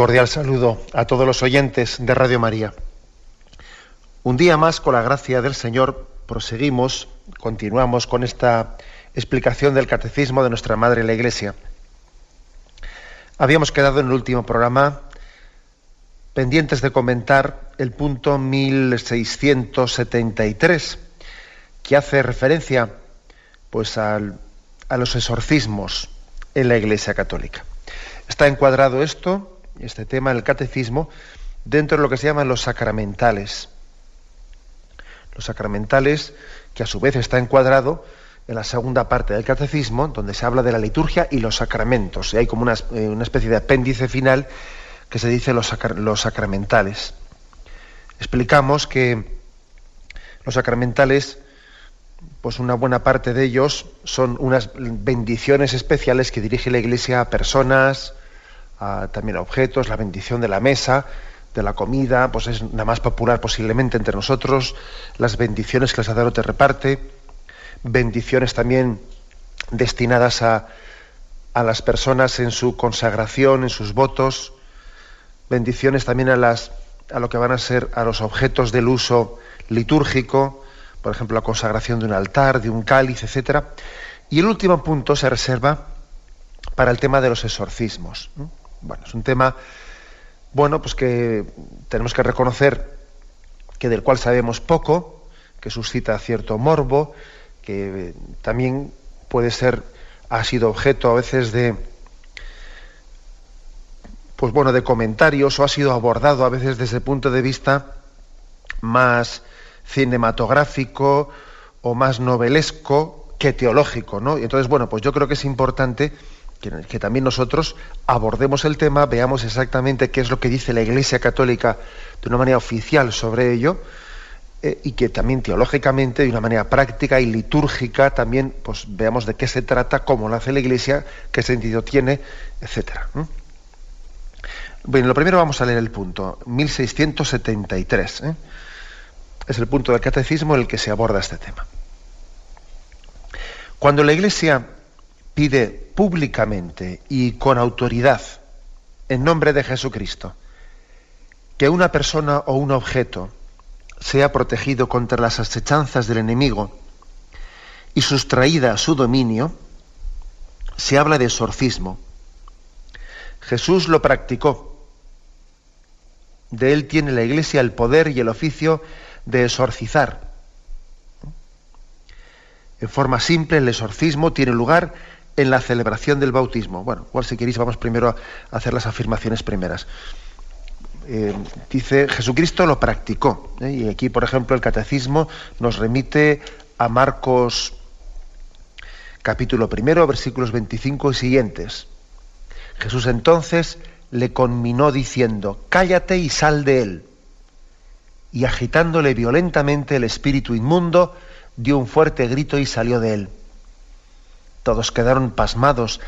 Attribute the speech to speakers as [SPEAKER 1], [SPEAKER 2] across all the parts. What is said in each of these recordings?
[SPEAKER 1] Cordial saludo a todos los oyentes de Radio María. Un día más, con la gracia del Señor, proseguimos, continuamos con esta explicación del catecismo de nuestra Madre la Iglesia. Habíamos quedado en el último programa pendientes de comentar el punto 1673, que hace referencia pues, a los exorcismos en la Iglesia Católica. Está encuadrado esto este tema, el catecismo, dentro de lo que se llaman los sacramentales. Los sacramentales, que a su vez está encuadrado en la segunda parte del catecismo, donde se habla de la liturgia y los sacramentos. Y hay como una, eh, especie de apéndice final que se dice los, los sacramentales. Explicamos que los sacramentales, pues una buena parte de ellos son unas bendiciones especiales que dirige la Iglesia a personas, también objetos, la bendición de la mesa, de la comida, pues es la más popular posiblemente entre nosotros, las bendiciones que el sacerdote reparte, bendiciones también destinadas a, a las personas en su consagración, en sus votos, bendiciones también a, las, a lo que van a ser a los objetos del uso litúrgico, por ejemplo, la consagración de un altar, de un cáliz, etc. Y el último punto se reserva para el tema de los exorcismos. Bueno, es un tema, bueno, pues que tenemos que reconocer que del cual sabemos poco, que suscita cierto morbo, que también puede ser, ha sido objeto a veces de, pues bueno, de comentarios o ha sido abordado a veces desde el punto de vista más cinematográfico o más novelesco que teológico, ¿no? Y entonces, bueno, pues yo creo que es importante que, también nosotros abordemos el tema, veamos exactamente qué es lo que dice la Iglesia Católica de una manera oficial sobre ello, eh, y que también teológicamente, de una manera práctica y litúrgica, también pues, veamos de qué se trata, cómo lo hace la Iglesia, qué sentido tiene, etc. Bueno, lo primero vamos a leer el punto, 1673. ¿eh? Es el punto del catecismo en el que se aborda este tema. Cuando la Iglesia pide públicamente y con autoridad, en nombre de Jesucristo, que una persona o un objeto sea protegido contra las asechanzas del enemigo y sustraída a su dominio, se habla de exorcismo. Jesús lo practicó. De él tiene la Iglesia el poder y el oficio de exorcizar. En forma simple, el exorcismo tiene lugar en la celebración del bautismo. Bueno, igual si queréis vamos primero a hacer las afirmaciones primeras. Eh, dice, Jesucristo lo practicó. ¿eh? Y aquí, por ejemplo, el catecismo nos remite a Marcos capítulo primero, versículos 25 y siguientes. Jesús entonces le conminó diciendo, cállate y sal de él. Y agitándole violentamente el espíritu inmundo, dio un fuerte grito y salió de él. Todos quedaron pasmados,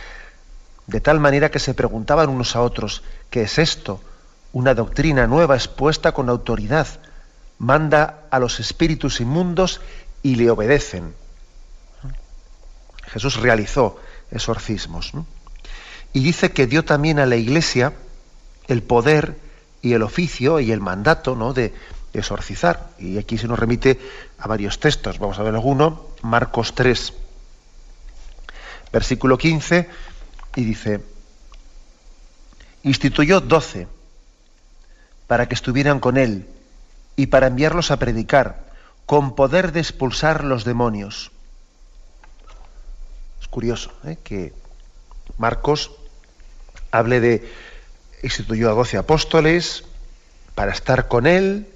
[SPEAKER 1] de tal manera que se preguntaban unos a otros, ¿qué es esto? Una doctrina nueva expuesta con autoridad. Manda a los espíritus inmundos y le obedecen. Jesús realizó exorcismos. Y dice que dio también a la iglesia el poder y el oficio y el mandato de exorcizar. Y aquí se nos remite a varios textos. Vamos a ver alguno. Marcos 3, versículo 15, y dice, instituyó doce para que estuvieran con él y para enviarlos a predicar, con poder de expulsar los demonios. Es curioso ¿eh? que Marcos hable de instituyó a doce apóstoles, para estar con Él,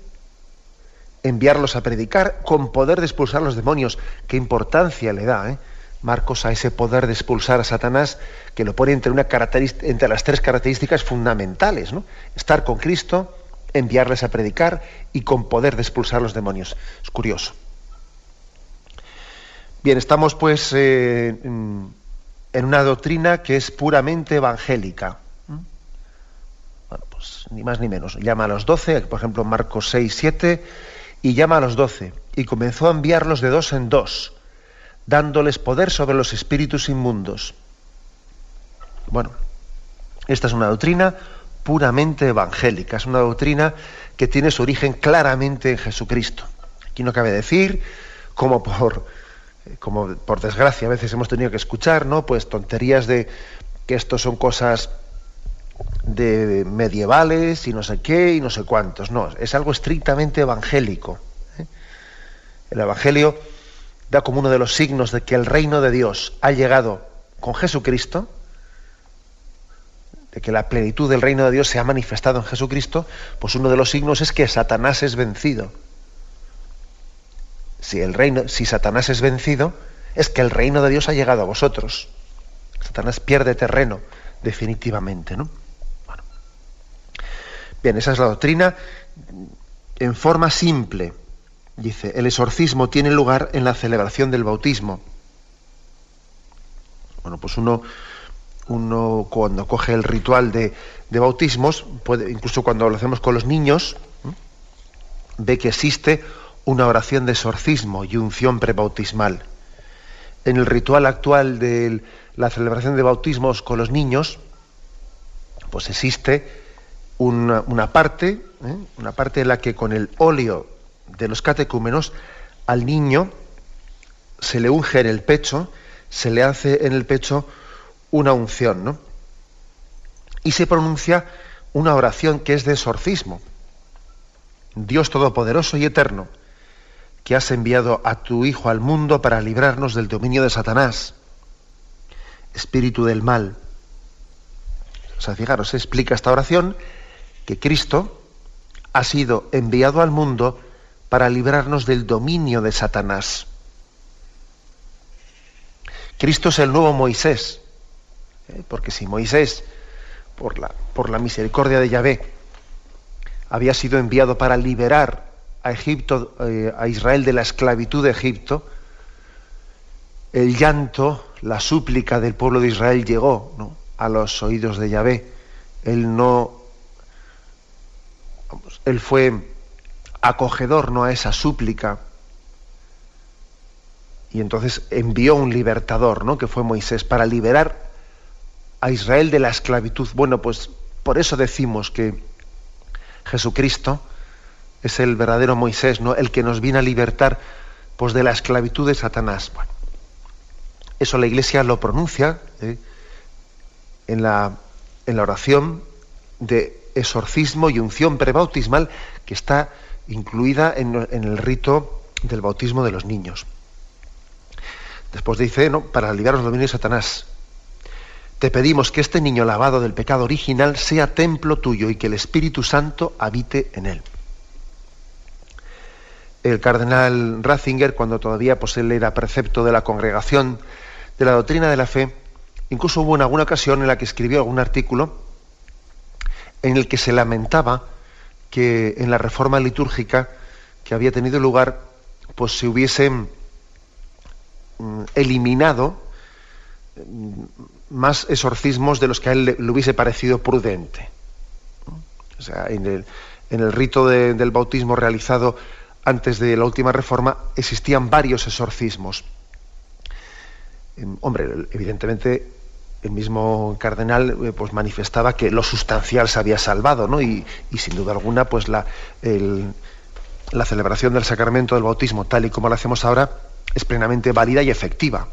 [SPEAKER 1] enviarlos a predicar, con poder de expulsar los demonios. ¿Qué importancia le da eh? Marcos a ese poder de expulsar a Satanás que lo pone entre, las tres características fundamentales? ¿no? Estar con Cristo, enviarles a predicar y con poder de expulsar los demonios. Es curioso. Bien, estamos pues eh, en una doctrina que es puramente evangélica. Bueno, pues ni más ni menos. Llama a los doce, por ejemplo, Marcos 6, 7, y llama a los doce. Y comenzó a enviarlos de dos en dos, dándoles poder sobre los espíritus inmundos. Bueno, esta es una doctrina puramente evangélica, es una doctrina que tiene su origen claramente en Jesucristo. Aquí no cabe decir, como por, como por desgracia a veces hemos tenido que escuchar, ¿no? Pues tonterías de que esto son cosas de medievales y no sé qué y no sé cuántos. No, es algo estrictamente evangélico. ¿eh? El Evangelio da como uno de los signos de que el reino de Dios ha llegado con Jesucristo de que la plenitud del reino de Dios se ha manifestado en Jesucristo, pues uno de los signos es que Satanás es vencido. Si, el reino, si Satanás es vencido, es que el reino de Dios ha llegado a vosotros. Satanás pierde terreno definitivamente, ¿no? Bien, esa es la doctrina en forma simple. Dice, el exorcismo tiene lugar en la celebración del bautismo. Bueno, pues uno uno cuando coge el ritual de, bautismos, puede, incluso cuando lo hacemos con los niños, ve que existe una oración de exorcismo y unción prebautismal. En el ritual actual de la celebración de bautismos con los niños, pues existe una, parte, ¿eh? una parte en la que con el óleo de los catecúmenos al niño se le unge en el pecho, se le hace en el pecho una unción, ¿no? Y se pronuncia una oración que es de exorcismo. Dios Todopoderoso y Eterno, que has enviado a tu Hijo al mundo para librarnos del dominio de Satanás, espíritu del mal. O sea, fijaros, se explica esta oración que Cristo ha sido enviado al mundo para librarnos del dominio de Satanás. Cristo es el nuevo Moisés, ¿eh? porque si Moisés, por la, por la misericordia de Yahvé, había sido enviado para liberar a Egipto, eh, a Israel de la esclavitud de Egipto, el llanto, la súplica del pueblo de Israel llegó a los oídos de Yahvé. Él no, él fue acogedor no a esa súplica y entonces envió un libertador, ¿no? que fue Moisés, para liberar a Israel de la esclavitud. Bueno, pues por eso decimos que Jesucristo es el verdadero Moisés, ¿no? El que nos viene a libertar pues, de la esclavitud de Satanás. Bueno, eso la Iglesia lo pronuncia ¿eh? en, la, en la oración de exorcismo y unción prebautismal que está incluida en, el rito del bautismo de los niños. Después dice, ¿no? para liberar los dominios de Satanás, te pedimos que este niño lavado del pecado original sea templo tuyo y que el Espíritu Santo habite en él. El cardenal Ratzinger, cuando todavía pues, él era precepto de la congregación de la doctrina de la fe, incluso hubo en alguna ocasión en la que escribió algún artículo en el que se lamentaba que en la reforma litúrgica que había tenido lugar, pues se hubiesen mm, eliminado mm, más exorcismos de los que a él le, hubiese parecido prudente. O sea, en el, en el rito del bautismo realizado antes de la última reforma existían varios exorcismos. Hombre, evidentemente el mismo cardenal eh, pues manifestaba que lo sustancial se había salvado, ¿no? Y, sin duda alguna, pues la, la celebración del sacramento del bautismo, tal y como lo hacemos ahora, es plenamente válida y efectiva.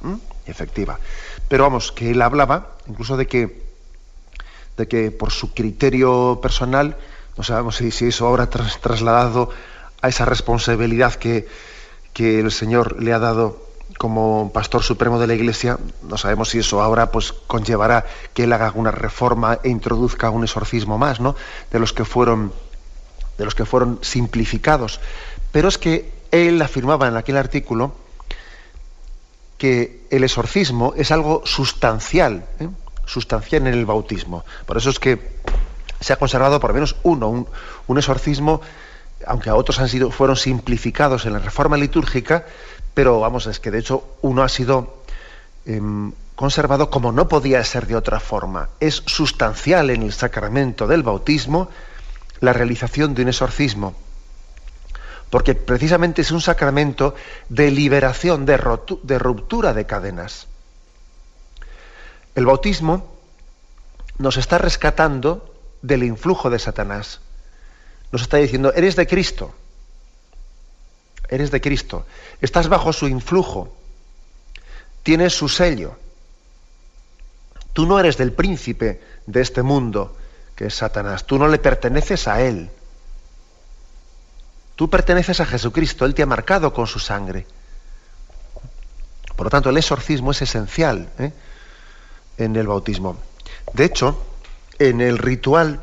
[SPEAKER 1] efectiva. Pero vamos, que él hablaba incluso de que, de que por su criterio personal, no sabemos si, si eso ahora tras, trasladado a esa responsabilidad que, que el Señor le ha dado como pastor supremo de la Iglesia, no sabemos si eso ahora pues conllevará que él haga una reforma e introduzca un exorcismo más, ¿no? De los que fueron de los que fueron simplificados. Pero es que él afirmaba en aquel artículo que el exorcismo es algo sustancial, ¿eh? sustancial en el bautismo. Por eso es que se ha conservado por lo menos uno, un, exorcismo, aunque a otros han sido, fueron simplificados en la reforma litúrgica, pero vamos, es que de hecho uno ha sido em, conservado como no podía ser de otra forma. Es sustancial en el sacramento del bautismo la realización de un exorcismo, porque precisamente es un sacramento de liberación, de, de ruptura de cadenas. El bautismo nos está rescatando del influjo de Satanás. Nos está diciendo, eres de Cristo, eres de Cristo, estás bajo su influjo, tienes su sello. Tú no eres del príncipe de este mundo, que es Satanás, tú no le perteneces a él. Tú perteneces a Jesucristo, Él te ha marcado con su sangre. Por lo tanto, el exorcismo es esencial ¿eh? en el bautismo. De hecho, en el ritual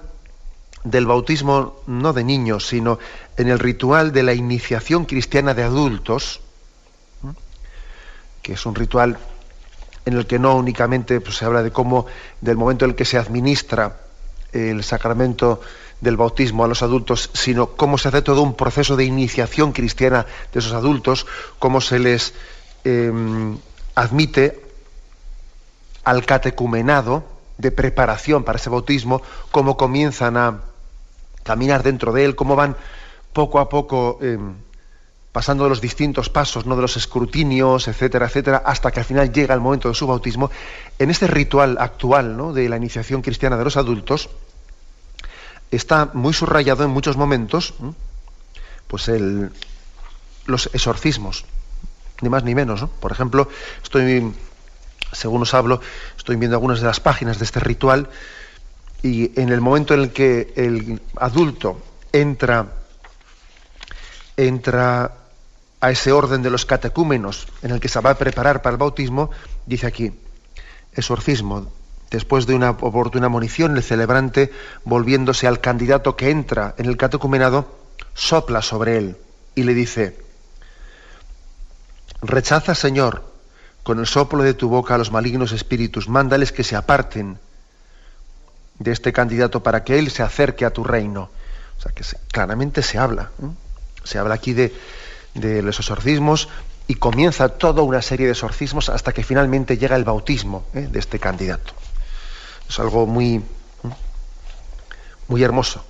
[SPEAKER 1] del bautismo, no de niños, sino en el ritual de la iniciación cristiana de adultos, que es un ritual en el que no únicamente pues, se habla de cómo, del momento en el que se administra el sacramento del bautismo a los adultos, sino cómo se hace todo un proceso de iniciación cristiana de esos adultos, cómo se les em, admite al catecumenado de preparación para ese bautismo, cómo comienzan a caminar dentro de él, cómo van poco a poco em, pasando los distintos pasos, ¿no? de los escrutinios, etcétera, etcétera, hasta que al final llega el momento de su bautismo. En este ritual actual ¿no? de la iniciación cristiana de los adultos, está muy subrayado en muchos momentos pues el, los exorcismos, ni más ni menos. Por ejemplo, estoy, según os hablo, estoy viendo algunas de las páginas de este ritual y en el momento en el que el adulto entra, entra a ese orden de los catecúmenos en el que se va a preparar para el bautismo, dice aquí, exorcismo, Después de una oportuna munición, el celebrante, volviéndose al candidato que entra en el catecumenado, sopla sobre él y le dice, rechaza, Señor, con el soplo de tu boca a los malignos espíritus, mándales que se aparten de este candidato para que él se acerque a tu reino. O sea que claramente se habla. Se habla aquí de, los exorcismos y comienza toda una serie de exorcismos hasta que finalmente llega el bautismo ¿eh? de este candidato. Es algo muy, muy hermoso.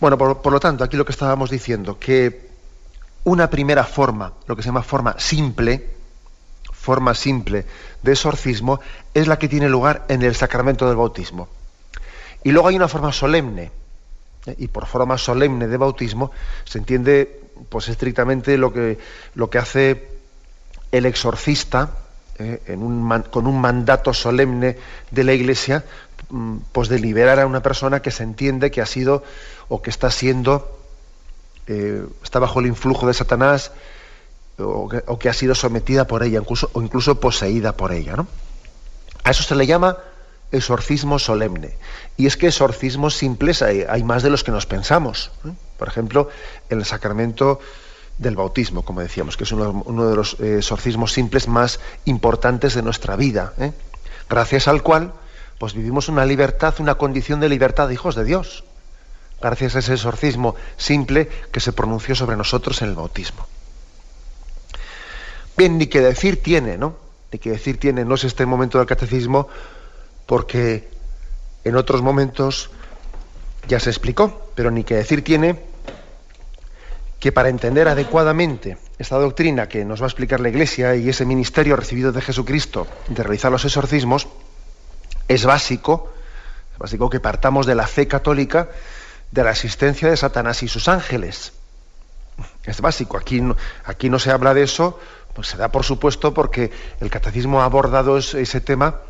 [SPEAKER 1] Bueno, por, lo tanto, aquí lo que estábamos diciendo, que una primera forma, lo que se llama forma simple, forma simple de exorcismo, es la que tiene lugar en el sacramento del bautismo. Y luego hay una forma solemne, y por forma solemne de bautismo se entiende pues estrictamente lo que, lo que hace el exorcista, eh, con un mandato solemne de la Iglesia, mm, pues de liberar a una persona que se entiende que ha sido o que está siendo, eh, está bajo el influjo de Satanás o que, ha sido sometida por ella, incluso, o incluso poseída por ella. ¿no? A eso se le llama exorcismo solemne. Y es que exorcismos simples hay, más de los que nos pensamos. Por ejemplo, el sacramento del bautismo, como decíamos, que es uno, de los eh, exorcismos simples más importantes de nuestra vida, ¿eh? gracias al cual pues vivimos una libertad, una condición de libertad de hijos de Dios, gracias a ese exorcismo simple que se pronunció sobre nosotros en el bautismo. Bien, ni que decir tiene, ¿no? Ni que decir tiene, no es este momento del catecismo, porque en otros momentos ya se explicó, pero ni que decir tiene que para entender adecuadamente esta doctrina que nos va a explicar la Iglesia y ese ministerio recibido de Jesucristo de realizar los exorcismos, es básico, es básico que partamos de la fe católica de la existencia de Satanás y sus ángeles. Es básico, aquí aquí no se habla de eso, pues se da por supuesto porque el catecismo ha abordado ese tema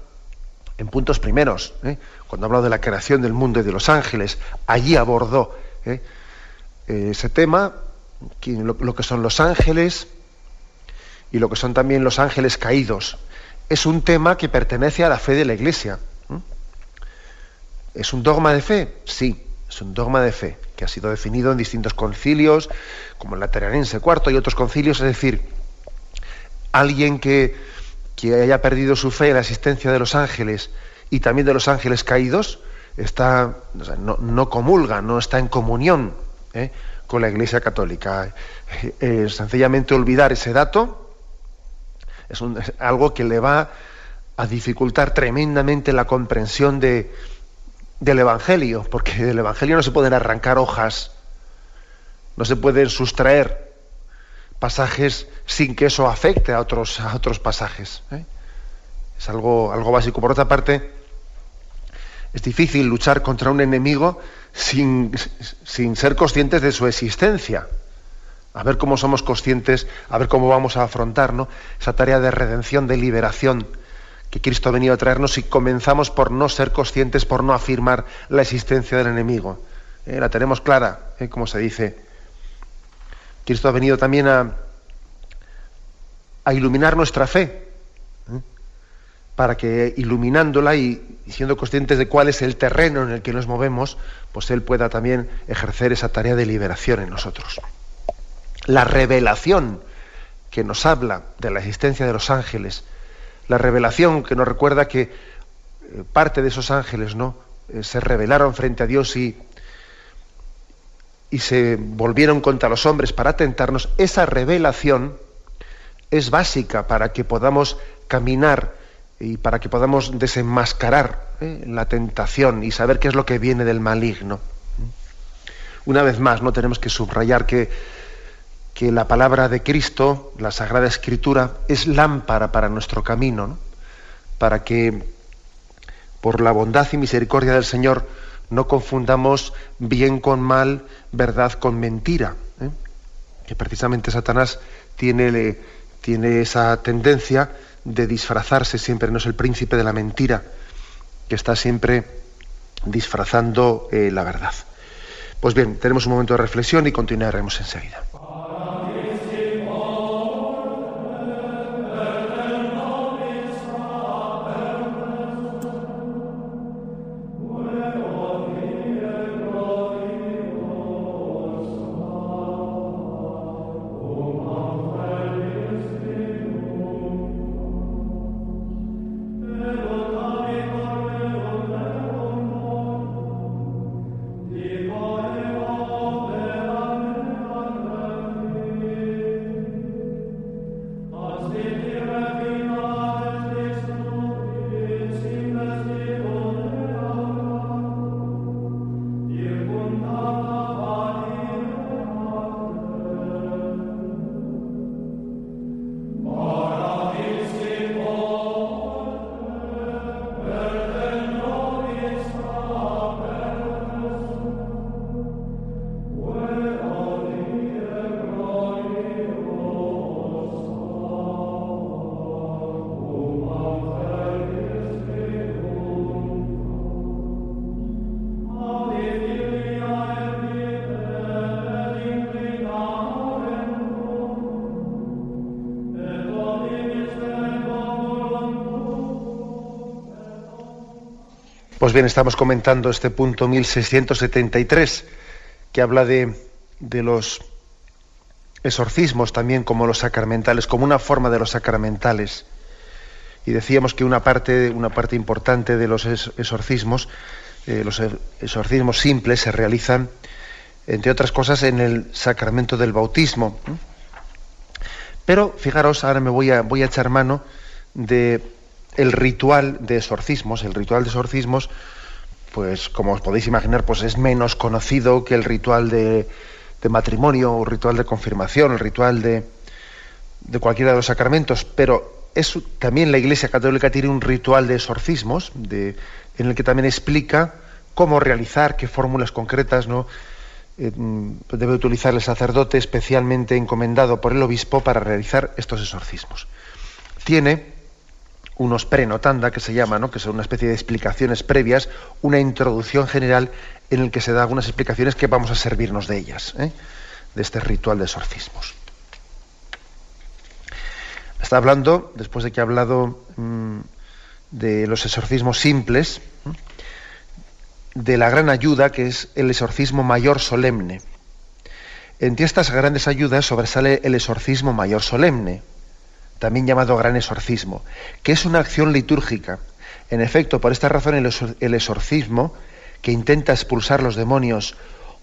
[SPEAKER 1] en puntos primeros. ¿eh? Cuando ha hablado de la creación del mundo y de los ángeles, allí abordó ¿eh? ese tema lo, que son los ángeles y lo que son también los ángeles caídos. Es un tema que pertenece a la fe de la Iglesia. ¿Es un dogma de fe? Sí, Es un dogma de fe que ha sido definido en distintos concilios, como el Lateranense IV y otros concilios, es decir, alguien que, que haya perdido su fe en la existencia de los ángeles y también de los ángeles caídos, está, no, comulga, no está en comunión ¿eh? con la Iglesia Católica. Eh, sencillamente olvidar ese dato es, es, algo que le va a dificultar tremendamente la comprensión de, del Evangelio, porque del Evangelio no se pueden arrancar hojas, no se pueden sustraer pasajes sin que eso afecte a otros, a otros pasajes. ¿eh? Es algo, algo básico. Por otra parte, es difícil luchar contra un enemigo sin, sin ser conscientes de su existencia. A ver cómo somos conscientes, a ver cómo vamos a afrontar esa tarea de redención, de liberación que Cristo ha venido a traernos si comenzamos por no ser conscientes, por no afirmar la existencia del enemigo. Eh, la tenemos clara, eh, como se dice. Cristo ha venido también a, iluminar nuestra fe, eh, para que iluminándola y, siendo conscientes de cuál es el terreno en el que nos movemos, pues Él pueda también ejercer esa tarea de liberación en nosotros. La revelación que nos habla de la existencia de los ángeles, la revelación que nos recuerda que eh, parte de esos ángeles no eh, se rebelaron frente a Dios y, y se volvieron contra los hombres para tentarnos, esa revelación es básica para que podamos caminar y para que podamos desenmascarar eh, la tentación y saber qué es lo que viene del maligno. Una vez más, no tenemos que subrayar que que la palabra de Cristo, la Sagrada Escritura, es lámpara para nuestro camino, para que por la bondad y misericordia del Señor no confundamos bien con mal, verdad con mentira. ¿eh? Que precisamente Satanás tiene, tiene, esa tendencia de disfrazarse siempre, no es el príncipe de la mentira, que está siempre disfrazando eh, la verdad. Pues bien, tenemos un momento de reflexión y continuaremos enseguida. Pues bien, estamos comentando este punto 1673, que habla de, los exorcismos también como los sacramentales, como una forma de los sacramentales. Y decíamos que una parte, una parte importante de los exorcismos, eh, los exorcismos simples, se realizan, entre otras cosas, en el sacramento del bautismo. Pero fijaros, ahora me voy a, voy a echar mano de el ritual de exorcismos, el ritual de exorcismos, pues como os podéis imaginar, pues es menos conocido que el ritual de, matrimonio o ritual de confirmación, el ritual de, de cualquiera de los sacramentos, pero es, también la Iglesia Católica tiene un ritual de exorcismos, de, en el que también explica cómo realizar, qué fórmulas concretas no eh, debe utilizar el sacerdote especialmente encomendado por el obispo para realizar estos exorcismos. Tiene unos prenotanda que se llama, ¿no? que son una especie de explicaciones previas, una introducción general en el que se da algunas explicaciones que vamos a servirnos de ellas, ¿eh? de este ritual de exorcismos. Está hablando, después de que ha hablado mm, de los exorcismos simples, de la gran ayuda que es el exorcismo mayor solemne. Entre estas grandes ayudas sobresale el exorcismo mayor solemne, también llamado gran exorcismo, que es una acción litúrgica. En efecto, por esta razón el exorcismo, que intenta expulsar los demonios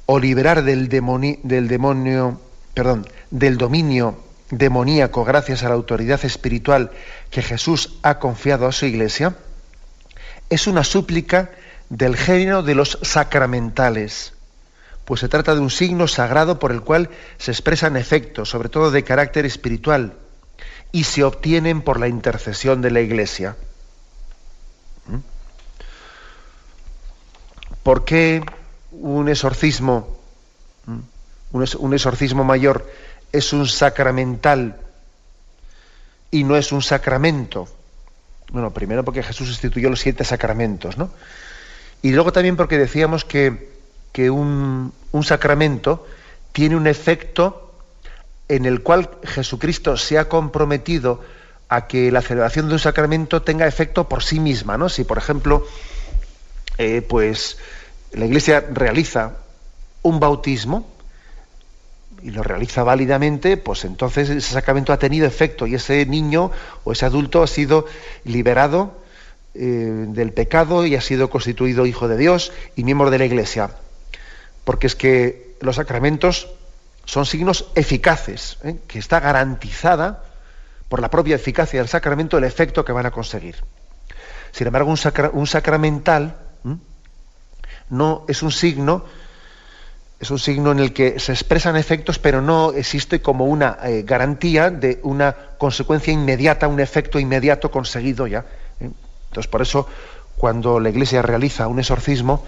[SPEAKER 1] o liberar del, demonio, perdón, del dominio demoníaco gracias a la autoridad espiritual que Jesús ha confiado a su iglesia, es una súplica del género de los sacramentales, pues se trata de un signo sagrado por el cual se expresan efectos, sobre todo de carácter espiritual, y se obtienen por la intercesión de la iglesia. ¿Mm? ¿Por qué un exorcismo, un exorcismo mayor, es un sacramental y no es un sacramento? Bueno, primero porque Jesús instituyó los siete sacramentos, ¿no? Y luego también porque decíamos que, un, un sacramento tiene un efecto en el cual Jesucristo se ha comprometido a que la celebración de un sacramento tenga efecto por sí misma, ¿no? Si, por ejemplo, eh, pues la Iglesia realiza un bautismo y lo realiza válidamente, pues entonces ese sacramento ha tenido efecto y ese niño o ese adulto ha sido liberado eh, del pecado y ha sido constituido hijo de Dios y miembro de la Iglesia. Porque es que los sacramentos son signos eficaces, ¿eh? que está garantizada por la propia eficacia del sacramento el efecto que van a conseguir. Sin embargo, un, sacramental no es un signo, es un signo en el que se expresan efectos, pero no existe como una eh, garantía de una consecuencia inmediata, un efecto inmediato conseguido ya. ¿eh? Entonces, por eso, cuando la Iglesia realiza un exorcismo,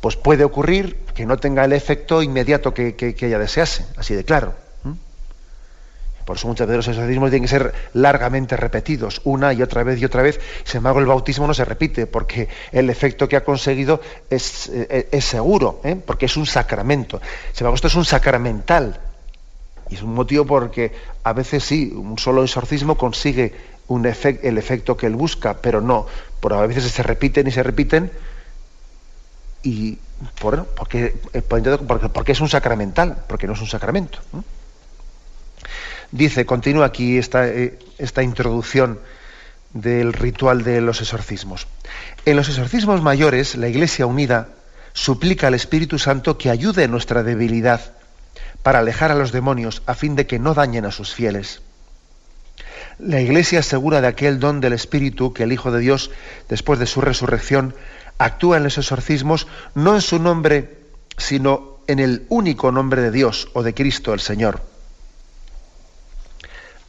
[SPEAKER 1] pues puede ocurrir que no tenga el efecto inmediato que, ella desease, así de claro. Por eso muchas veces los exorcismos tienen que ser largamente repetidos, una y otra vez y otra vez. Sin embargo, el bautismo no se repite, porque el efecto que ha conseguido es, eh, seguro, ¿eh? porque es un sacramento. Sin embargo, esto es un sacramental. Y es un motivo porque a veces sí, un solo exorcismo consigue un el efecto que él busca, pero no, por a veces se repiten y se repiten, y por, porque, eh, porque, porque es un sacramental, porque no es un sacramento. Dice, continúa aquí esta, eh, esta introducción del ritual de los exorcismos. En los exorcismos mayores, la Iglesia unida suplica al Espíritu Santo que ayude nuestra debilidad para alejar a los demonios a fin de que no dañen a sus fieles. La Iglesia asegura de aquel don del Espíritu que el Hijo de Dios, después de su resurrección, actúa en los exorcismos no en su nombre, sino en el único nombre de Dios o de Cristo el Señor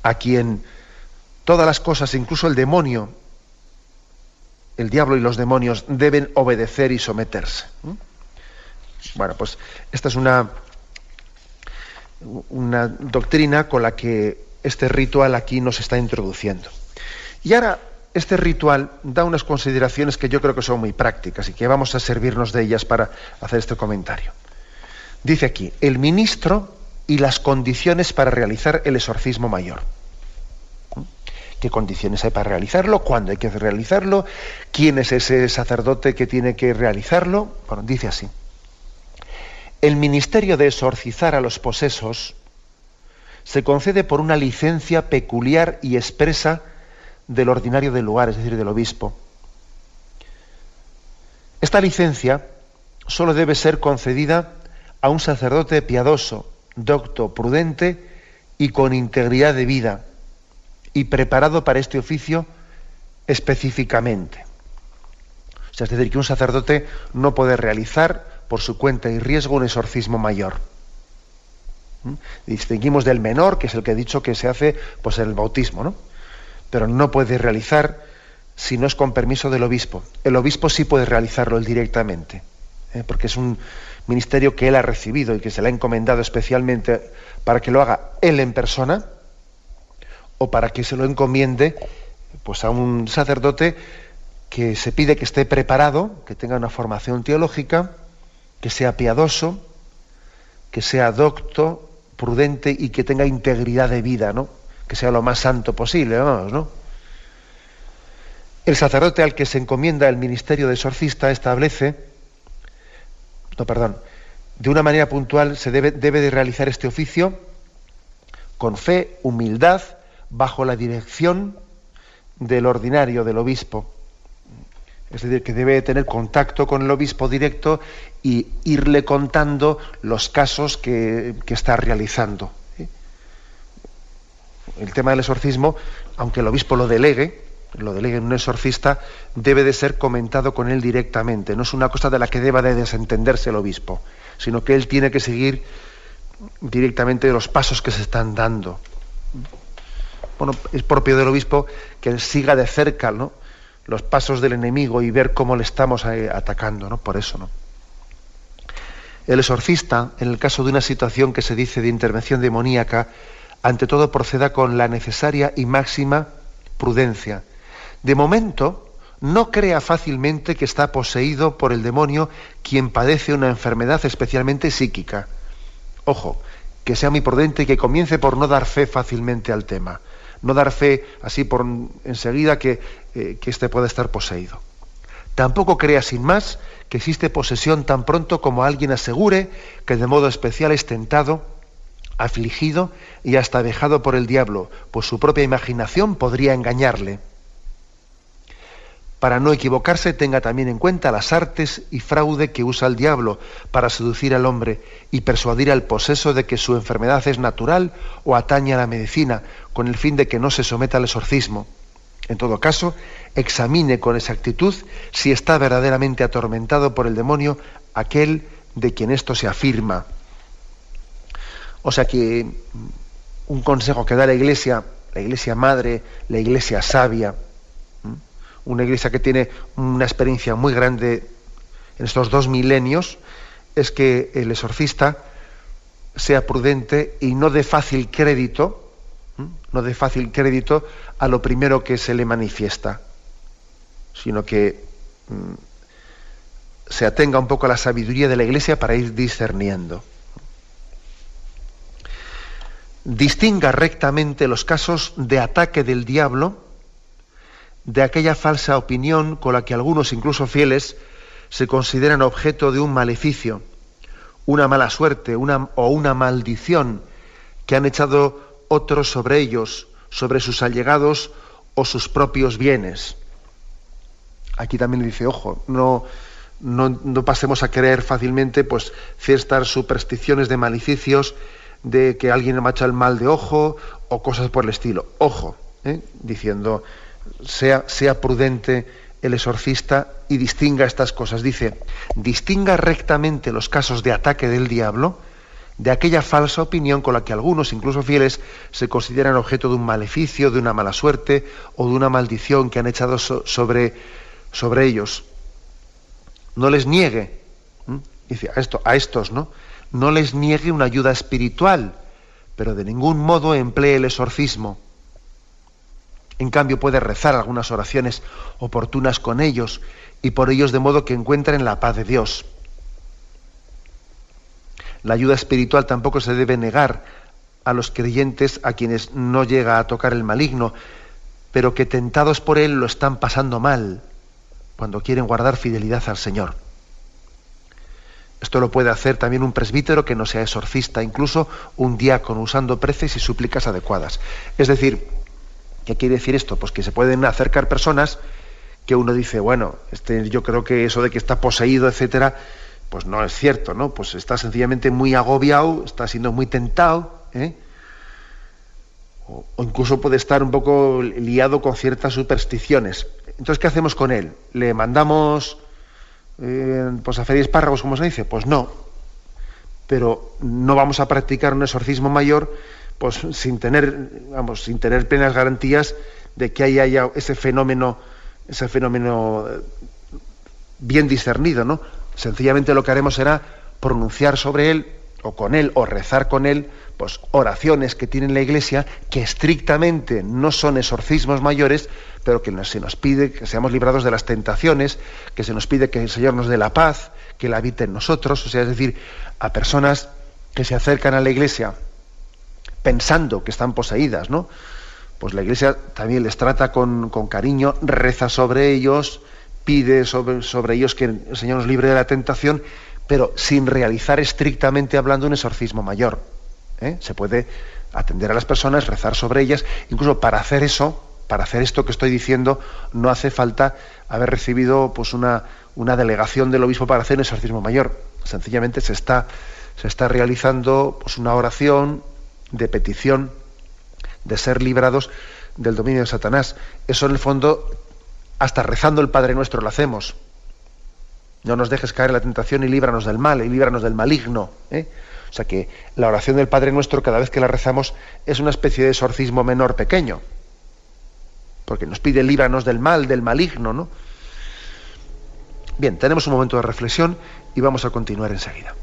[SPEAKER 1] a quien todas las cosas, incluso el demonio, el diablo y los demonios deben obedecer y someterse. Bueno, pues esta es una, una doctrina con la que este ritual aquí nos está introduciendo. Y ahora, este ritual da unas consideraciones que yo creo que son muy prácticas y que vamos a servirnos de ellas para hacer este comentario. Dice aquí, el ministro y las condiciones para realizar el exorcismo mayor. ¿Qué condiciones hay para realizarlo? ¿Cuándo hay que realizarlo? ¿Quién es ese sacerdote que tiene que realizarlo? Bueno, dice así. El ministerio de exorcizar a los posesos se concede por una licencia peculiar y expresa del ordinario del lugar, es decir, del obispo. Esta licencia solo debe ser concedida a un sacerdote piadoso, docto, prudente y con integridad de vida, y preparado para este oficio específicamente. O sea, es decir, que un sacerdote no puede realizar por su cuenta y riesgo un exorcismo mayor. ¿Mm? Distinguimos del menor, que es el que he dicho que se hace pues, el bautismo, ¿no? Pero no puede realizar si no es con permiso del obispo. El obispo sí puede realizarlo él directamente, ¿eh? porque es un, ministerio que él ha recibido y que se le ha encomendado especialmente para que lo haga él en persona o para que se lo encomiende pues a un sacerdote que se pide que esté preparado, que tenga una formación teológica, que sea piadoso, que sea docto, prudente y que tenga integridad de vida, ¿no? Que sea lo más santo posible, vamos, ¿no? El sacerdote al que se encomienda el ministerio de exorcista establece, no, perdón, de una manera puntual se debe, de realizar este oficio con fe, humildad, bajo la dirección del ordinario, del obispo. Es decir, que debe tener contacto con el obispo directo y irle contando los casos que, está realizando. El tema del exorcismo, aunque el obispo lo delegue, lo delegue en un exorcista, debe de ser comentado con él directamente. No es una cosa de la que deba de desentenderse el obispo, sino que él tiene que seguir directamente los pasos que se están dando. Bueno, es propio del obispo que él siga de cerca ¿no? los pasos del enemigo y ver cómo le estamos eh, atacando, ¿no? Por eso, ¿no? El exorcista, en el caso de una situación que se dice de intervención demoníaca, ante todo proceda con la necesaria y máxima prudencia. De momento, no crea fácilmente que está poseído por el demonio quien padece una enfermedad especialmente psíquica. Ojo, que sea muy prudente y que comience por no dar fe fácilmente al tema. No dar fe así por enseguida que, eh, que éste pueda estar poseído. Tampoco crea sin más que existe posesión tan pronto como alguien asegure que de modo especial es tentado, afligido y hasta dejado por el diablo, pues su propia imaginación podría engañarle. Para no equivocarse, tenga también en cuenta las artes y fraude que usa el diablo para seducir al hombre y persuadir al poseso de que su enfermedad es natural o atañe a la medicina, con el fin de que no se someta al exorcismo. En todo caso, examine con exactitud si está verdaderamente atormentado por el demonio aquel de quien esto se afirma. O sea que un consejo que da la Iglesia, la Iglesia madre, la Iglesia sabia, una iglesia que tiene una experiencia muy grande en estos dos milenios, es que el exorcista sea prudente y no de fácil crédito, no de fácil crédito a lo primero que se le manifiesta, sino que se atenga un poco a la sabiduría de la iglesia para ir discerniendo. Distinga rectamente los casos de ataque del diablo de aquella falsa opinión con la que algunos, incluso fieles, se consideran objeto de un maleficio, una mala suerte una, o una maldición que han echado otros sobre ellos, sobre sus allegados o sus propios bienes. Aquí también dice, ojo, no, no, pasemos a creer fácilmente pues, ciertas supersticiones de maleficios de que alguien ha hecho el mal de ojo o cosas por el estilo. Ojo, ¿eh? diciendo, sea, sea prudente el exorcista y distinga estas cosas. Dice, distinga rectamente los casos de ataque del diablo de aquella falsa opinión con la que algunos, incluso fieles, se consideran objeto de un maleficio, de una mala suerte o de una maldición que han echado sobre, sobre ellos. No les niegue, dice a, esto, a estos, ¿no? No les niegue una ayuda espiritual, pero de ningún modo emplee el exorcismo en cambio puede rezar algunas oraciones oportunas con ellos y por ellos de modo que encuentren la paz de Dios. La ayuda espiritual tampoco se debe negar a los creyentes a quienes no llega a tocar el maligno, pero que tentados por él lo están pasando mal cuando quieren guardar fidelidad al Señor. Esto lo puede hacer también un presbítero que no sea exorcista, incluso un diácono usando preces y súplicas adecuadas. Es decir, ¿Qué quiere decir esto? Pues que se pueden acercar personas que uno dice, bueno, este, yo creo que eso de que está poseído, etcétera, pues no es cierto, ¿no? Pues está sencillamente muy agobiado, está siendo muy tentado, ¿eh? o, incluso puede estar un poco liado con ciertas supersticiones. Entonces, ¿qué hacemos con él? ¿Le mandamos eh, pues hacer espárragos, como se dice? Pues no. Pero no vamos a practicar un exorcismo mayor pues sin tener, vamos, sin tener plenas garantías de que ahí haya ese fenómeno, ese fenómeno eh, bien discernido, ¿no? Sencillamente lo que haremos será pronunciar sobre él, o con él, o rezar con él, pues oraciones que tiene la Iglesia, que estrictamente no son exorcismos mayores, pero que se nos pide que seamos librados de las tentaciones, que se nos pide que el Señor nos dé la paz, que la habite en nosotros, o sea, es decir, a personas que se acercan a la Iglesia pensando que están poseídas, ¿no? pues la Iglesia también les trata con, cariño, reza sobre ellos, pide sobre, sobre, ellos que el Señor nos libre de la tentación, pero sin realizar estrictamente hablando un exorcismo mayor. ¿eh? Se puede atender a las personas, rezar sobre ellas, incluso para hacer eso, para hacer esto que estoy diciendo, no hace falta haber recibido pues una, una delegación del obispo para hacer un exorcismo mayor. Sencillamente se está, se está realizando pues, una oración de petición de ser librados del dominio de Satanás. Eso en el fondo, hasta rezando el Padre Nuestro lo hacemos. No nos dejes caer en la tentación y líbranos del mal, y líbranos del maligno. ¿eh? O sea que la oración del Padre Nuestro, cada vez que la rezamos, es una especie de exorcismo menor pequeño. Porque nos pide líbranos del mal, del maligno, ¿no? Bien, tenemos un momento de reflexión y vamos a continuar enseguida.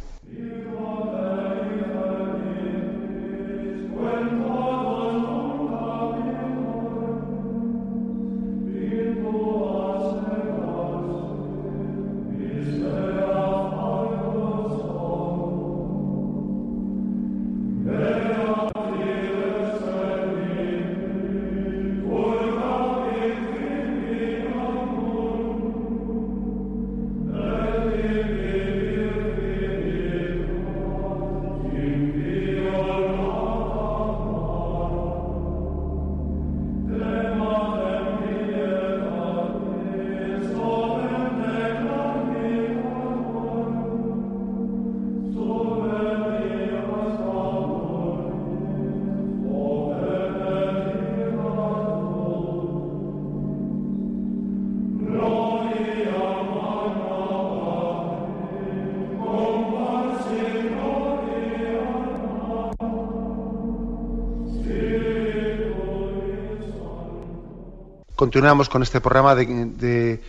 [SPEAKER 1] Continuamos con este programa de,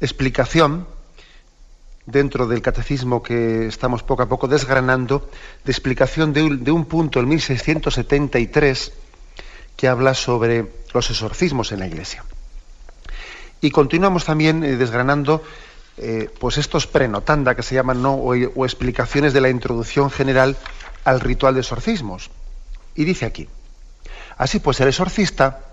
[SPEAKER 1] explicación dentro del catecismo que estamos poco a poco desgranando, de explicación de un, punto, el 1673, que habla sobre los exorcismos en la Iglesia. Y continuamos también eh, desgranando eh, pues estos prenotanda que se llaman ¿no? o, o explicaciones de la introducción general al ritual de exorcismos. Y dice aquí, así pues el exorcista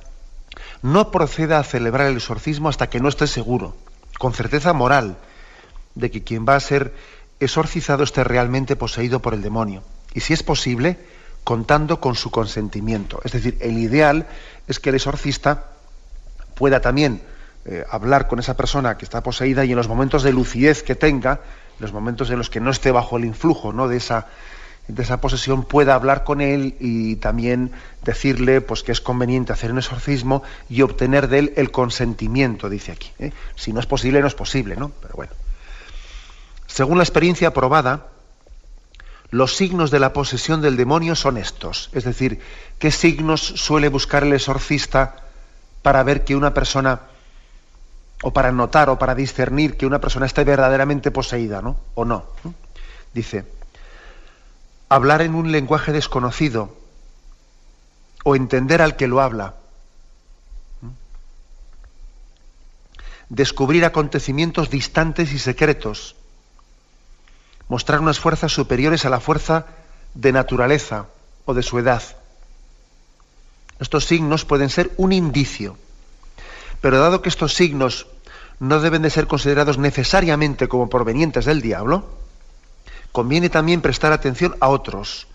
[SPEAKER 1] no proceda a celebrar el exorcismo hasta que no esté seguro, con certeza moral, de que quien va a ser exorcizado esté realmente poseído por el demonio. Y si es posible, contando con su consentimiento. Es decir, el ideal es que el exorcista pueda también eh, hablar con esa persona que está poseída y en los momentos de lucidez que tenga, los momentos en los que no esté bajo el influjo ¿no? de esa de esa posesión pueda hablar con él y también decirle pues que es conveniente hacer un exorcismo y obtener de él el consentimiento, dice aquí. ¿eh? Si no es posible, no es posible, ¿no? Pero bueno. Según la experiencia probada, los signos de la posesión del demonio son estos. Es decir, ¿qué signos suele buscar el exorcista para ver que una persona, o para notar o para discernir que una persona esté verdaderamente poseída, ¿no? O no. Dice, hablar en un lenguaje desconocido o entender al que lo habla. Descubrir acontecimientos distantes y secretos. Mostrar unas fuerzas superiores a la fuerza de naturaleza o de su edad. Estos signos pueden ser un indicio, pero dado que estos signos no deben de ser considerados necesariamente como provenientes del diablo, conviene también prestar atención a otros,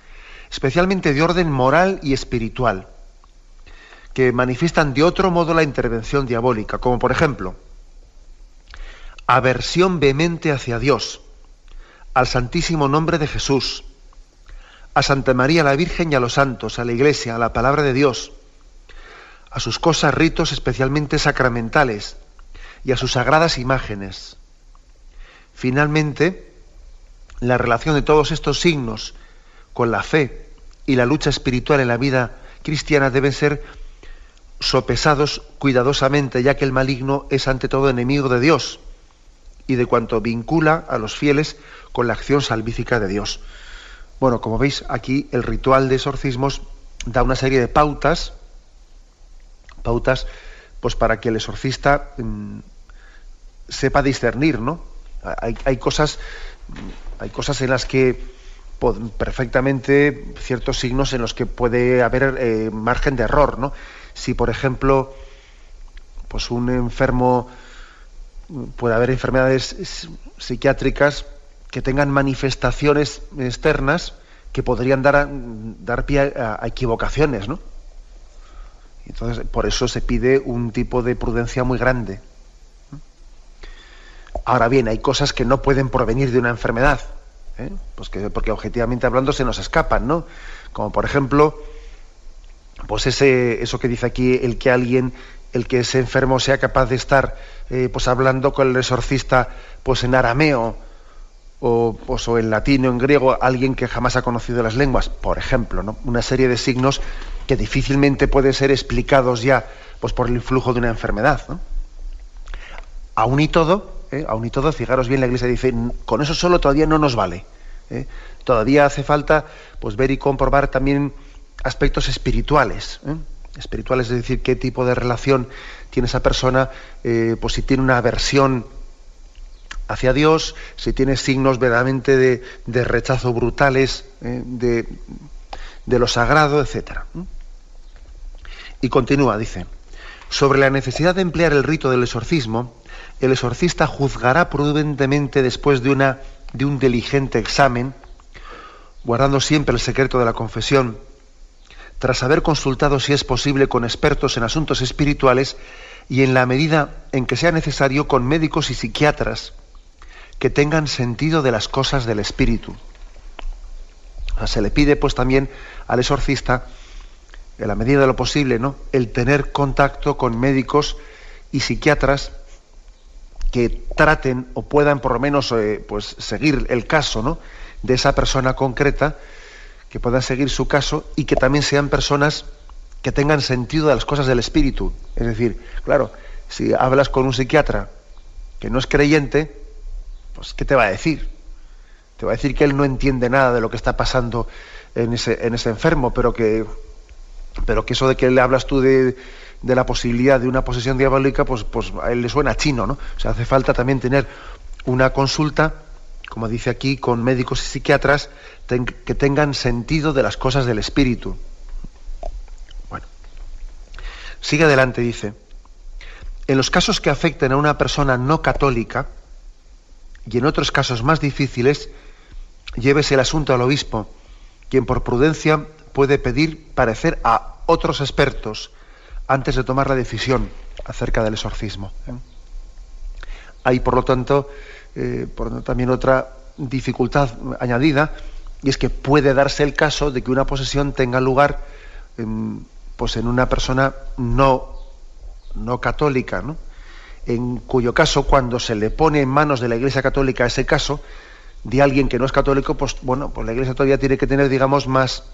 [SPEAKER 1] especialmente de orden moral y espiritual, que manifiestan de otro modo la intervención diabólica, como por ejemplo, aversión vehemente hacia Dios, al santísimo nombre de Jesús, a Santa María la Virgen y a los santos, a la Iglesia, a la palabra de Dios, a sus cosas, ritos especialmente sacramentales y a sus sagradas imágenes. Finalmente, la relación de todos estos signos con la fe y la lucha espiritual en la vida cristiana deben ser sopesados cuidadosamente, ya que el maligno es ante todo enemigo de Dios y de cuanto vincula a los fieles con la acción salvífica de Dios. Bueno, como veis, aquí el ritual de exorcismos da una serie de pautas, pautas, pues para que el exorcista mm, sepa discernir, ¿no? Hay, hay cosas hay cosas en las que perfectamente ciertos signos en los que puede haber eh, margen de error, ¿no? si por ejemplo, pues un enfermo puede haber enfermedades psiquiátricas que tengan manifestaciones externas que podrían dar, dar pie a, equivocaciones, ¿no? Entonces, por eso se pide un tipo de prudencia muy grande. Ahora bien, hay cosas que no pueden provenir de una enfermedad, ¿eh? pues que, porque objetivamente hablando se nos escapan, ¿no? Como por ejemplo, pues ese, eso que dice aquí, el que alguien, el que ese enfermo sea capaz de estar eh, pues hablando con el exorcista pues en arameo o, pues, o en latino, en griego, alguien que jamás ha conocido las lenguas, por ejemplo, ¿no? una serie de signos que difícilmente pueden ser explicados ya pues, por el influjo de una enfermedad. ¿no? Aún y todo, ¿eh? aún y todo, fijaros bien, la Iglesia dice, con eso solo todavía no nos vale. ¿eh? Todavía hace falta pues, ver y comprobar también aspectos espirituales. ¿eh? Espirituales, es decir, qué tipo de relación tiene esa persona, pues si tiene una aversión hacia Dios, si tiene signos verdaderamente de, rechazo brutales eh, de, de, lo sagrado, etc. Y continúa, dice, sobre la necesidad de emplear el rito del exorcismo, el exorcista juzgará prudentemente después de, una, de un diligente examen, guardando siempre el secreto de la confesión, tras haber consultado si es posible con expertos en asuntos espirituales y en la medida en que sea necesario con médicos y psiquiatras, que tengan sentido de las cosas del espíritu. se le pide pues también al exorcista, en la medida de lo posible, ¿no? el tener contacto con médicos y psiquiatras que traten o puedan por lo menos eh, pues, seguir el caso ¿no? de esa persona concreta, que puedan seguir su caso y que también sean personas que tengan sentido de las cosas del espíritu. Es decir, claro, si hablas con un psiquiatra que no es creyente, pues ¿qué te va a decir? Te va a decir que él no entiende nada de lo que está pasando en ese, en ese enfermo, pero que, pero que eso de que le hablas tú de, la posibilidad de una posesión diabólica, pues, pues a él le suena chino, ¿no? O sea, hace falta también tener una consulta, como dice aquí, con médicos y psiquiatras que tengan sentido de las cosas del espíritu. Bueno, sigue adelante, dice. En los casos que afecten a una persona no católica, y en otros casos más difíciles, llévese el asunto al obispo, quien por prudencia puede pedir parecer a otros expertos antes de tomar la decisión acerca del exorcismo. ¿eh? Hay, por lo tanto, eh, también otra dificultad añadida, y es que puede darse el caso de que una posesión tenga lugar pues en una persona no, no católica, ¿no? en cuyo caso, cuando se le pone en manos de la Iglesia Católica ese caso, de alguien que no es católico, pues bueno, pues la Iglesia todavía tiene que tener, digamos, más,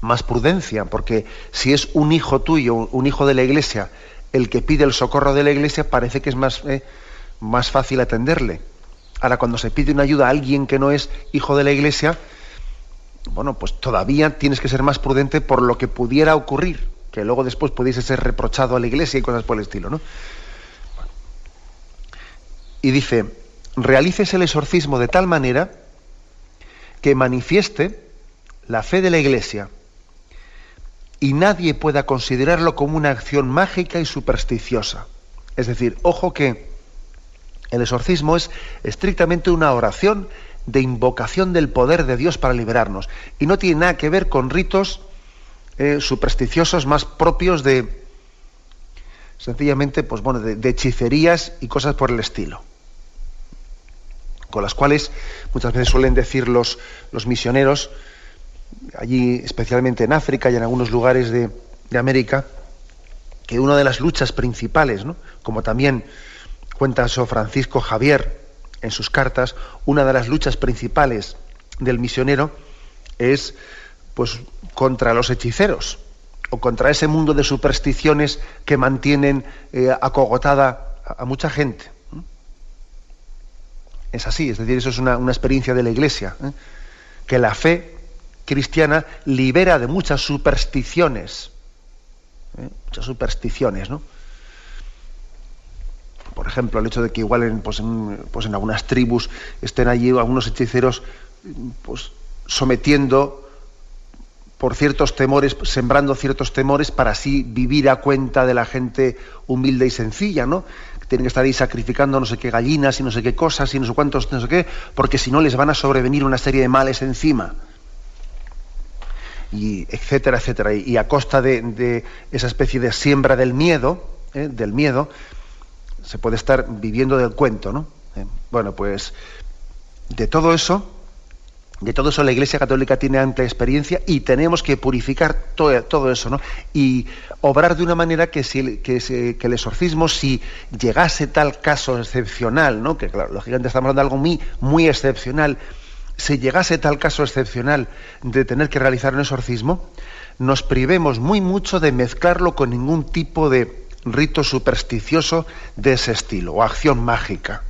[SPEAKER 1] más prudencia, porque si es un hijo tuyo, un hijo de la Iglesia, el que pide el socorro de la Iglesia, parece que es más, eh, más fácil atenderle. Ahora, cuando se pide una ayuda a alguien que no es hijo de la Iglesia, bueno, pues todavía tienes que ser más prudente por lo que pudiera ocurrir, que luego después pudiese ser reprochado a la Iglesia y cosas por el estilo, ¿no? y dice, realices el exorcismo de tal manera que manifieste la fe de la Iglesia y nadie pueda considerarlo como una acción mágica y supersticiosa. Es decir, ojo que el exorcismo es estrictamente una oración de invocación del poder de Dios para liberarnos y no tiene nada que ver con ritos eh, supersticiosos más propios de sencillamente pues bueno de hechicerías y cosas por el estilo con las cuales muchas veces suelen decir los, los misioneros, allí especialmente en África y en algunos lugares de, América, que una de las luchas principales, como también cuenta San Francisco Javier en sus cartas, una de las luchas principales del misionero es pues contra los hechiceros o contra ese mundo de supersticiones que mantienen eh, acogotada a mucha gente es así, es decir, eso es una, experiencia de la Iglesia, ¿eh? que la fe cristiana libera de muchas supersticiones, ¿eh? muchas supersticiones, ¿no? Por ejemplo, el hecho de que igual en, pues, pues en, algunas tribus estén allí algunos hechiceros pues, sometiendo por ciertos temores, sembrando ciertos temores para así vivir a cuenta de la gente humilde y sencilla, ¿no? Tienen que estar ahí sacrificando no sé qué gallinas y no sé qué cosas y no sé cuántos, no sé qué, porque si no les van a sobrevenir una serie de males encima. Y etcétera, etcétera. Y, a costa de, esa especie de siembra del miedo, ¿eh? del miedo, se puede estar viviendo del cuento, ¿no? Eh, bueno, pues de todo eso, de todo eso la Iglesia Católica tiene amplia experiencia y tenemos que purificar todo, todo eso, ¿no? Y obrar de una manera que, si, que, el exorcismo, si llegase tal caso excepcional, ¿no? Que claro, lógicamente estamos hablando de algo muy, muy excepcional, si llegase tal caso excepcional de tener que realizar un exorcismo, nos privemos muy mucho de mezclarlo con ningún tipo de rito supersticioso de ese estilo o acción mágica.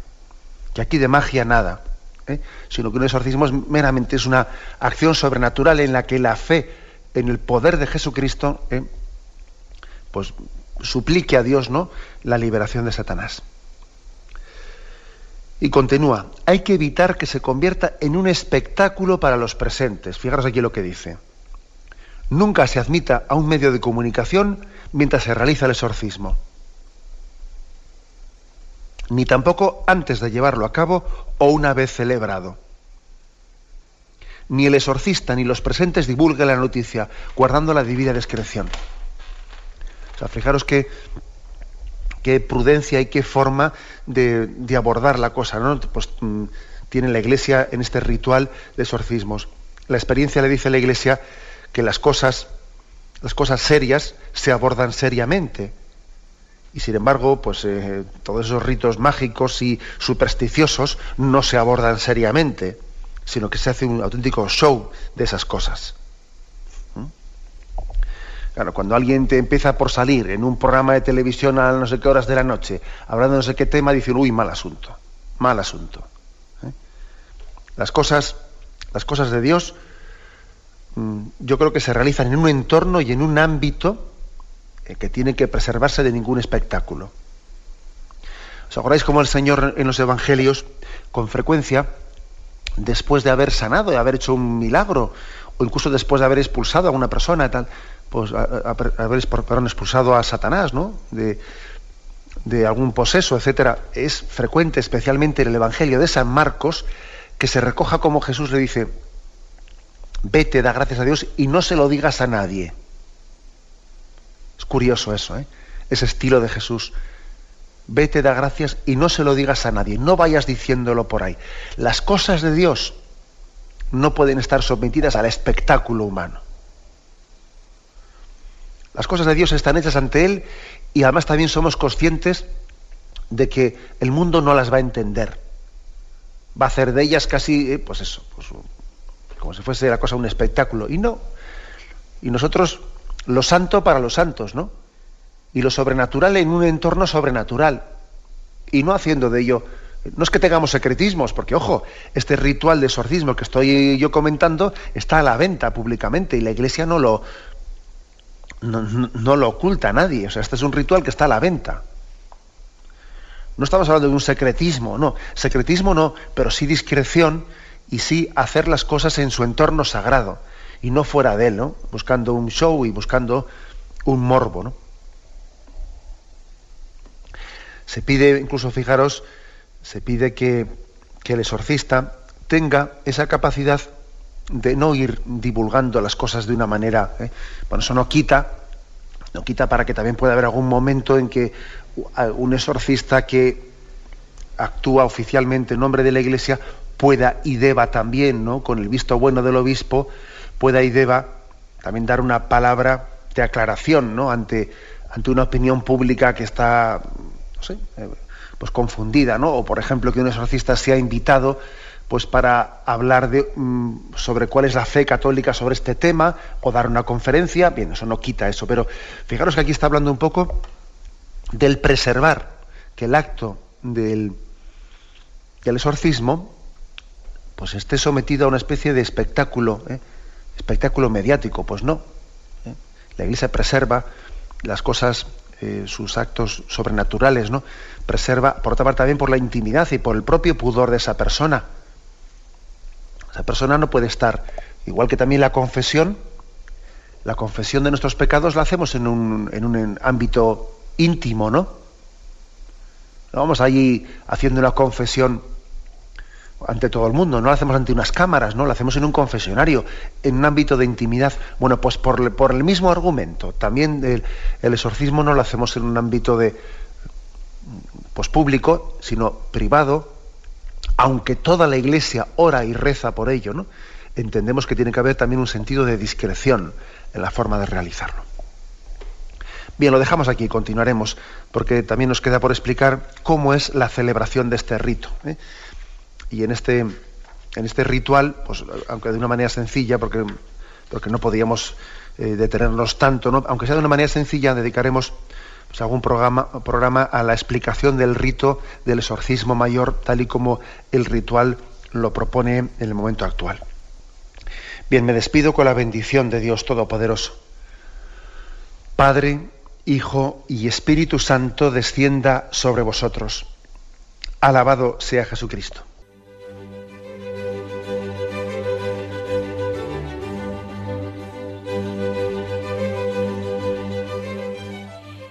[SPEAKER 1] Que aquí de magia nada. ¿eh? sino que un exorcismo es meramente es una acción sobrenatural en la que la fe en el poder de Jesucristo ¿eh? pues suplique a Dios ¿no? la liberación de Satanás. Y continúa, hay que evitar que se convierta en un espectáculo para los presentes. Fijaros aquí lo que dice. Nunca se admita a un medio de comunicación mientras se realiza el exorcismo ni tampoco antes de llevarlo a cabo o una vez celebrado. Ni el exorcista ni los presentes divulguen la noticia, guardando la debida discreción. O sea, fijaros qué, qué prudencia y qué forma de, abordar la cosa, ¿no? Pues mm, tiene la Iglesia en este ritual de exorcismos. La experiencia le dice a la Iglesia que las cosas, las cosas serias se abordan seriamente y sin embargo, pues eh, todos esos ritos mágicos y supersticiosos no se abordan seriamente, sino que se hace un auténtico show de esas cosas. Cuando alguien te empieza por salir en un programa de televisión a no sé qué horas de la noche, hablando de no sé qué tema, dicen, uy, mal asunto, mal asunto. ¿eh? Las cosas, las cosas de Dios, mm, yo creo que se realizan en un entorno y en un ámbito eh, que tiene que preservarse de ningún espectáculo. ¿Os acordáis cómo el Señor en los Evangelios, con frecuencia, después de haber sanado, de haber hecho un milagro, o incluso después de haber expulsado a una persona, tal, pues haber expulsado a Satanás, ¿no? De, de algún poseso, etcétera, es frecuente, especialmente en el Evangelio de San Marcos, que se recoja como Jesús le dice, vete, da gracias a Dios y no se lo digas a nadie. Es curioso eso, ¿eh? ese estilo de Jesús. Vete, da gracias y no se lo digas a nadie, no vayas diciéndolo por ahí. Las cosas de Dios no pueden estar sometidas al espectáculo humano. Las cosas de Dios están hechas ante Él y además también somos conscientes de que el mundo no las va a entender. Va a hacer de ellas casi, eh, pues eso, pues, como si fuese la cosa un espectáculo. Y no. Y nosotros lo santo para los santos, ¿no? Y lo sobrenatural en un entorno sobrenatural. Y no haciendo de ello. No es que tengamos secretismos, porque ojo, este ritual de exorcismo que estoy yo comentando está a la venta públicamente y la iglesia no lo, no, lo oculta a nadie. O sea, este es un ritual que está a la venta. No estamos hablando de un secretismo, no. Secretismo no, pero sí discreción y sí hacer las cosas en su entorno sagrado y no fuera de él, ¿no? Buscando un show y buscando un morbo, ¿no? Se pide, incluso fijaros, se pide que, el exorcista tenga esa capacidad de no ir divulgando las cosas de una manera. ¿eh? Bueno, eso no quita, no quita para que también pueda haber algún momento en que un exorcista que actúa oficialmente en nombre de la Iglesia pueda y deba también, ¿no? con el visto bueno del obispo, pueda y deba también dar una palabra de aclaración ¿no? ante, ante una opinión pública que está eh, pues confundida, ¿no? O por ejemplo que un exorcista sea invitado pues para hablar mm, sobre cuál es la fe católica sobre este tema o dar una conferencia, bien, eso no quita eso, pero fijaros que aquí está hablando un poco del preservar que el acto del, del exorcismo pues esté sometido a una especie de espectáculo, ¿eh? espectáculo mediático, pues no. ¿eh? La Iglesia preserva las cosas, eh, sus actos sobrenaturales, ¿no? Preserva, por otra parte, también por la intimidad y por el propio pudor de esa persona. Esa persona no puede estar, igual que también la confesión, la confesión de nuestros pecados la hacemos en un, en un ámbito íntimo, ¿no? No vamos allí haciendo una confesión ante todo el mundo, no la hacemos ante unas cámaras, no, la hacemos en un confesionario, en un ámbito de intimidad. Bueno, pues por, por el mismo argumento, también el, el, exorcismo no lo hacemos en un ámbito de pues público, sino privado, aunque toda la iglesia ora y reza por ello, entendemos que tiene que haber también un sentido de discreción en la forma de realizarlo. Bien, lo dejamos aquí, continuaremos, porque también nos queda por explicar cómo es la celebración de este rito. ¿eh? Y en este, en este ritual, pues, aunque de una manera sencilla, porque, porque no podíamos eh, detenernos tanto, aunque sea de una manera sencilla, dedicaremos pues, algún programa, programa a la explicación del rito del exorcismo mayor, tal y como el ritual lo propone en el momento actual. Bien, me despido con la bendición de Dios Todopoderoso. Padre, Hijo y Espíritu Santo descienda sobre vosotros. Alabado sea Jesucristo.